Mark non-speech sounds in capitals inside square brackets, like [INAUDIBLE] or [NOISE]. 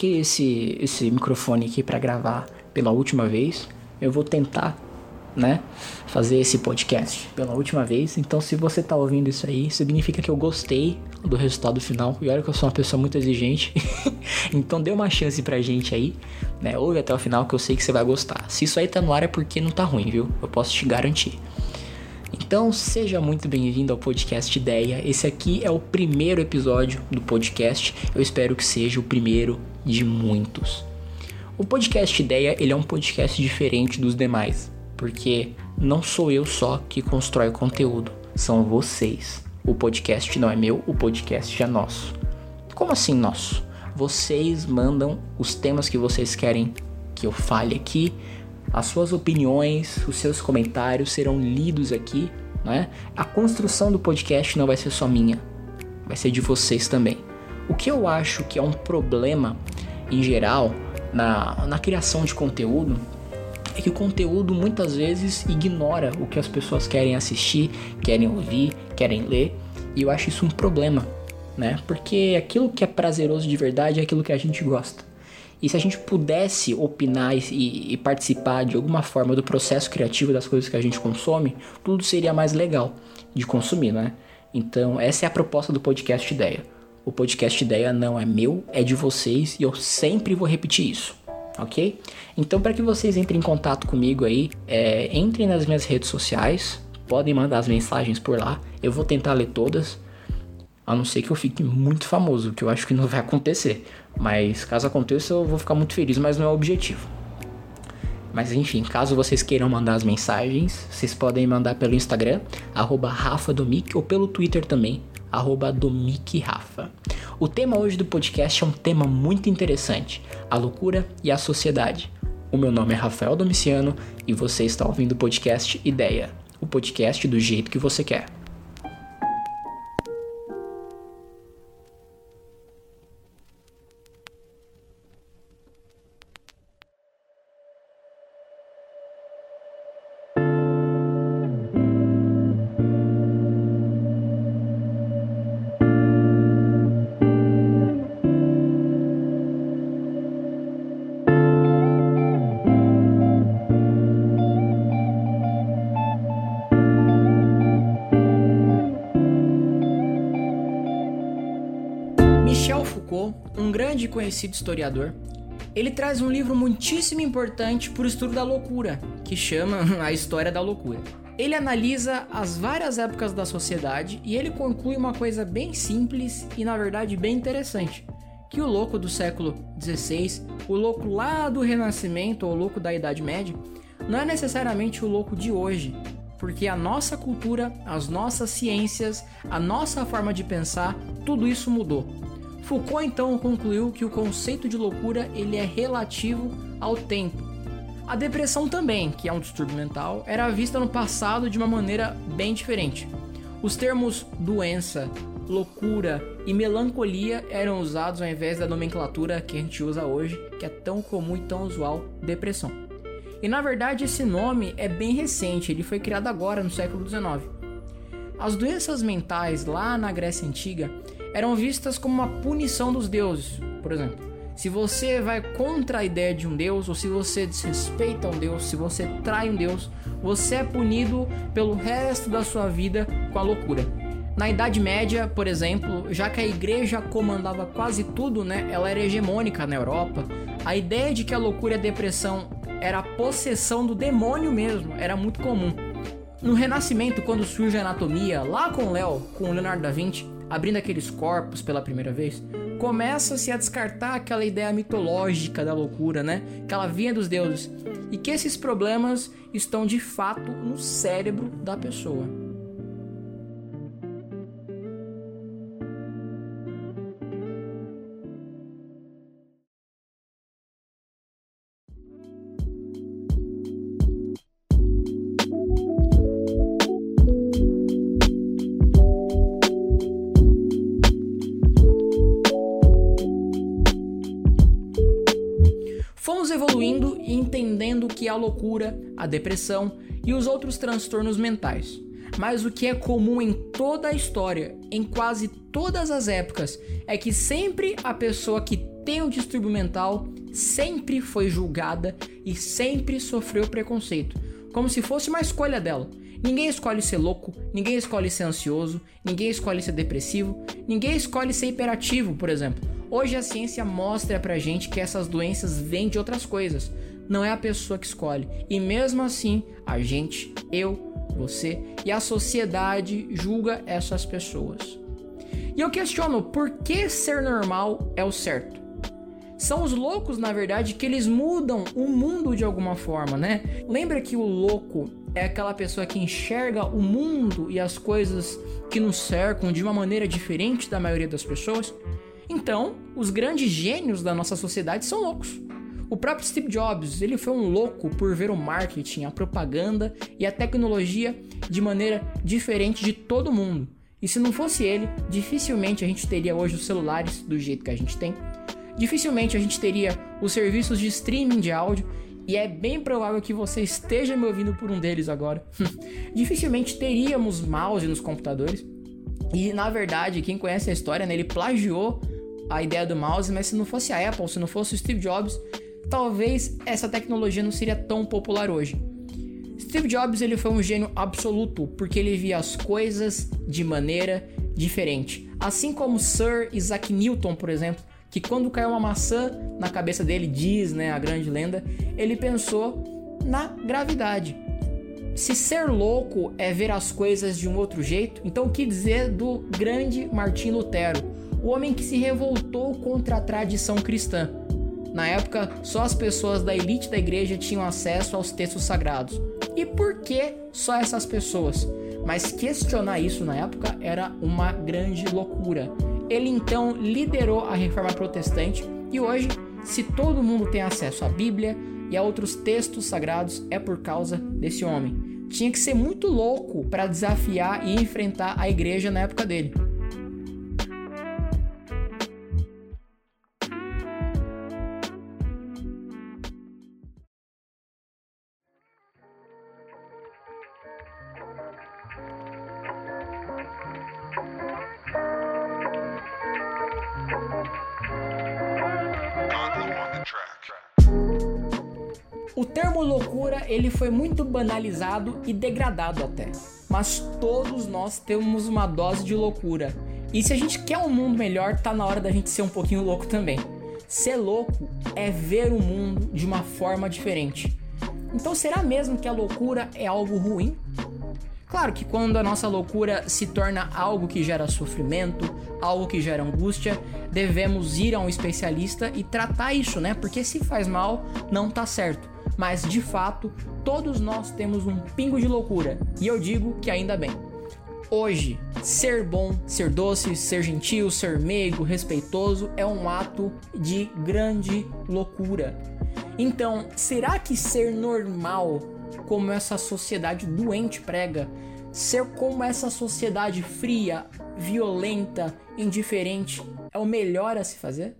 troquei esse, esse microfone aqui para gravar pela última vez. Eu vou tentar, né, fazer esse podcast pela última vez. Então, se você tá ouvindo isso aí, significa que eu gostei do resultado final. E olha que eu sou uma pessoa muito exigente. [LAUGHS] então, dê uma chance pra gente aí, né? Ouve até o final que eu sei que você vai gostar. Se isso aí tá no ar é porque não tá ruim, viu? Eu posso te garantir. Então, seja muito bem-vindo ao podcast Ideia. Esse aqui é o primeiro episódio do podcast. Eu espero que seja o primeiro de muitos. O podcast Ideia, ele é um podcast diferente dos demais, porque não sou eu só que constrói o conteúdo, são vocês. O podcast não é meu, o podcast é nosso. Como assim nosso? Vocês mandam os temas que vocês querem que eu fale aqui, as suas opiniões, os seus comentários serão lidos aqui, né? A construção do podcast não vai ser só minha, vai ser de vocês também. O que eu acho que é um problema em geral na, na criação de conteúdo é que o conteúdo muitas vezes ignora o que as pessoas querem assistir, querem ouvir, querem ler, e eu acho isso um problema, né? Porque aquilo que é prazeroso de verdade é aquilo que a gente gosta. E se a gente pudesse opinar e, e, participar de alguma forma do processo criativo das coisas que a gente consome, tudo seria mais legal de consumir, né? Então, essa é a proposta do podcast Ideia. O podcast Ideia não é meu, é de vocês e eu sempre vou repetir isso, ok? Então, para que vocês entrem em contato comigo aí, é, entrem nas minhas redes sociais, podem mandar as mensagens por lá, eu vou tentar ler todas, a não ser que eu fique muito famoso, que eu acho que não vai acontecer. Mas caso aconteça, eu vou ficar muito feliz, mas não é o objetivo. Mas enfim, caso vocês queiram mandar as mensagens, vocês podem mandar pelo Instagram, RafaDomic, ou pelo Twitter também, DomicRafa. O tema hoje do podcast é um tema muito interessante: a loucura e a sociedade. O meu nome é Rafael Domiciano e você está ouvindo o podcast Ideia, o podcast do jeito que você quer. Grande e conhecido historiador, ele traz um livro muitíssimo importante para o estudo da loucura, que chama [LAUGHS] A História da Loucura. Ele analisa as várias épocas da sociedade e ele conclui uma coisa bem simples e na verdade bem interessante, que o louco do século XVI, o louco lá do Renascimento ou o louco da Idade Média, não é necessariamente o louco de hoje, porque a nossa cultura, as nossas ciências, a nossa forma de pensar, tudo isso mudou. Foucault então concluiu que o conceito de loucura ele é relativo ao tempo. A depressão também, que é um distúrbio mental, era vista no passado de uma maneira bem diferente. Os termos doença, loucura e melancolia eram usados ao invés da nomenclatura que a gente usa hoje, que é tão comum e tão usual, depressão. E na verdade esse nome é bem recente, ele foi criado agora no século XIX. As doenças mentais lá na Grécia Antiga eram vistas como uma punição dos deuses, por exemplo. Se você vai contra a ideia de um deus, ou se você desrespeita um deus, se você trai um deus, você é punido pelo resto da sua vida com a loucura. Na Idade Média, por exemplo, já que a igreja comandava quase tudo, né, ela era hegemônica na Europa, a ideia de que a loucura e a depressão era a possessão do demônio mesmo, era muito comum. No Renascimento, quando surge a anatomia, lá com Léo, com Leonardo da Vinci, abrindo aqueles corpos pela primeira vez, começa-se a descartar aquela ideia mitológica da loucura, né? Que ela vinha dos deuses. E que esses problemas estão de fato no cérebro da pessoa. Evoluindo e entendendo o que é a loucura, a depressão e os outros transtornos mentais. Mas o que é comum em toda a história, em quase todas as épocas, é que sempre a pessoa que tem um distúrbio mental sempre foi julgada e sempre sofreu preconceito, como se fosse uma escolha dela. Ninguém escolhe ser louco, ninguém escolhe ser ansioso, ninguém escolhe ser depressivo, ninguém escolhe ser hiperativo, por exemplo. Hoje a ciência mostra pra gente que essas doenças vêm de outras coisas. Não é a pessoa que escolhe. E mesmo assim, a gente, eu, você e a sociedade julga essas pessoas. E eu questiono por que ser normal é o certo. São os loucos, na verdade, que eles mudam o mundo de alguma forma, né? Lembra que o louco é aquela pessoa que enxerga o mundo e as coisas que nos cercam de uma maneira diferente da maioria das pessoas? Então, os grandes gênios da nossa sociedade são loucos. O próprio Steve Jobs, ele foi um louco por ver o marketing, a propaganda e a tecnologia de maneira diferente de todo mundo. E se não fosse ele, dificilmente a gente teria hoje os celulares do jeito que a gente tem. Dificilmente a gente teria os serviços de streaming de áudio e é bem provável que você esteja me ouvindo por um deles agora. [LAUGHS] Dificilmente teríamos mouse nos computadores. E na verdade, quem conhece a história, né, ele plagiou a ideia do mouse, mas se não fosse a Apple, se não fosse o Steve Jobs, talvez essa tecnologia não seria tão popular hoje. Steve Jobs ele foi um gênio absoluto porque ele via as coisas de maneira diferente. Assim como Sir Isaac Newton, por exemplo, que quando caiu uma maçã na cabeça dele, diz, né, a grande lenda, ele pensou na gravidade. Se ser louco é ver as coisas de um outro jeito, então o que dizer do grande Martim Lutero, o homem que se revoltou contra a tradição cristã? Na época, só as pessoas da elite da igreja tinham acesso aos textos sagrados. E por que só essas pessoas? Mas questionar isso na época era uma grande loucura. Ele então liderou a reforma protestante e hoje, se todo mundo tem acesso à Bíblia e a outros textos sagrados, é por causa desse homem. Tinha que ser muito louco para desafiar e enfrentar a igreja na época dele. O termo loucura ele foi muito banalizado e degradado até. Mas todos nós temos uma dose de loucura. E se a gente quer um mundo melhor, tá na hora da gente ser um pouquinho louco também. Ser louco é ver o mundo de uma forma diferente. Então será mesmo que a loucura é algo ruim? Claro que quando a nossa loucura se torna algo que gera sofrimento, algo que gera angústia, devemos ir a um especialista e tratar isso, né? Porque se faz mal, não tá certo mas de fato, todos nós temos um pingo de loucura, e eu digo que ainda bem. Hoje, ser bom, ser doce, ser gentil, ser meigo, respeitoso é um ato de grande loucura. Então, será que ser normal, como essa sociedade doente prega, ser como essa sociedade fria, violenta, indiferente, é o melhor a se fazer?